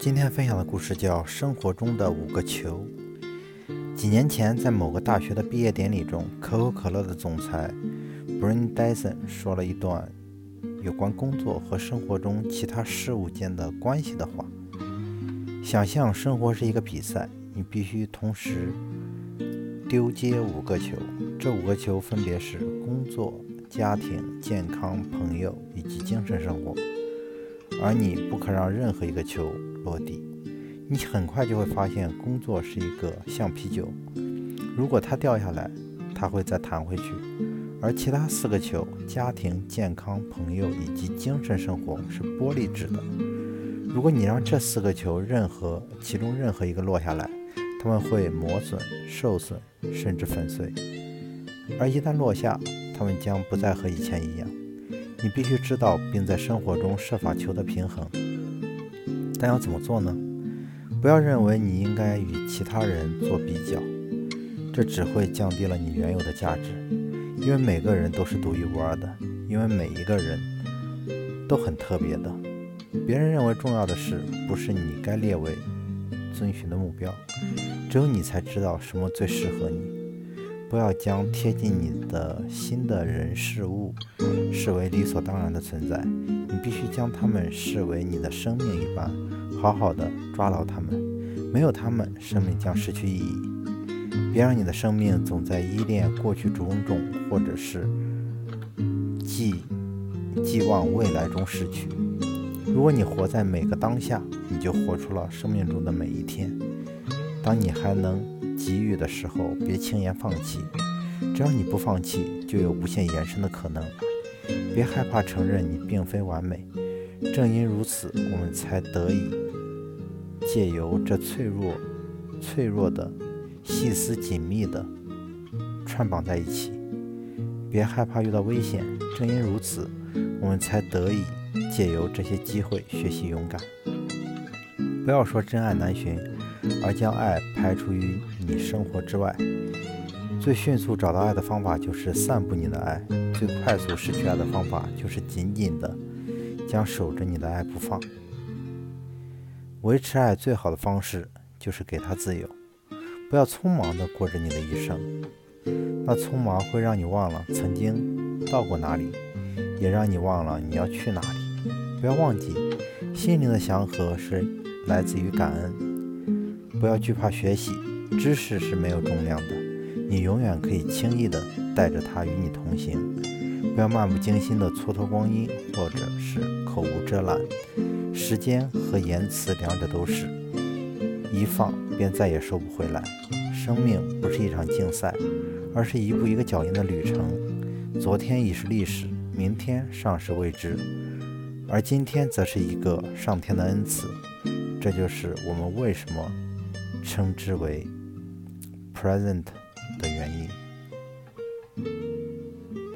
今天分享的故事叫《生活中的五个球》。几年前，在某个大学的毕业典礼中，可口可乐的总裁 Brian Dyson 说了一段有关工作和生活中其他事物间的关系的话。想象生活是一个比赛，你必须同时丢接五个球，这五个球分别是工作、家庭、健康、朋友以及精神生活，而你不可让任何一个球。落地，你很快就会发现，工作是一个橡皮球，如果它掉下来，它会再弹回去；而其他四个球——家庭、健康、朋友以及精神生活——是玻璃制的。如果你让这四个球任何其中任何一个落下来，它们会磨损、受损，甚至粉碎。而一旦落下，它们将不再和以前一样。你必须知道，并在生活中设法求得平衡。但要怎么做呢？不要认为你应该与其他人做比较，这只会降低了你原有的价值。因为每个人都是独一无二的，因为每一个人都很特别的。别人认为重要的事，不是你该列为遵循的目标。只有你才知道什么最适合你。不要将贴近你的心的人事物视为理所当然的存在，你必须将他们视为你的生命一般，好好的抓牢他们。没有他们，生命将失去意义。别让你的生命总在依恋过去种种，或者是寄寄望未来中逝去。如果你活在每个当下，你就活出了生命中的每一天。当你还能。给予的时候，别轻言放弃。只要你不放弃，就有无限延伸的可能。别害怕承认你并非完美。正因如此，我们才得以借由这脆弱、脆弱的、细丝紧密的串绑在一起。别害怕遇到危险。正因如此，我们才得以借由这些机会学习勇敢。不要说真爱难寻。而将爱排除于你生活之外，最迅速找到爱的方法就是散布你的爱；最快速失去爱的方法就是紧紧的将守着你的爱不放。维持爱最好的方式就是给他自由，不要匆忙地过着你的一生，那匆忙会让你忘了曾经到过哪里，也让你忘了你要去哪里。不要忘记，心灵的祥和是来自于感恩。不要惧怕学习，知识是没有重量的，你永远可以轻易地带着它与你同行。不要漫不经心地蹉跎光阴，或者是口无遮拦。时间和言辞两者都是，一放便再也收不回来。生命不是一场竞赛，而是一步一个脚印的旅程。昨天已是历史，明天尚是未知，而今天则是一个上天的恩赐。这就是我们为什么。称之为 present 的原因。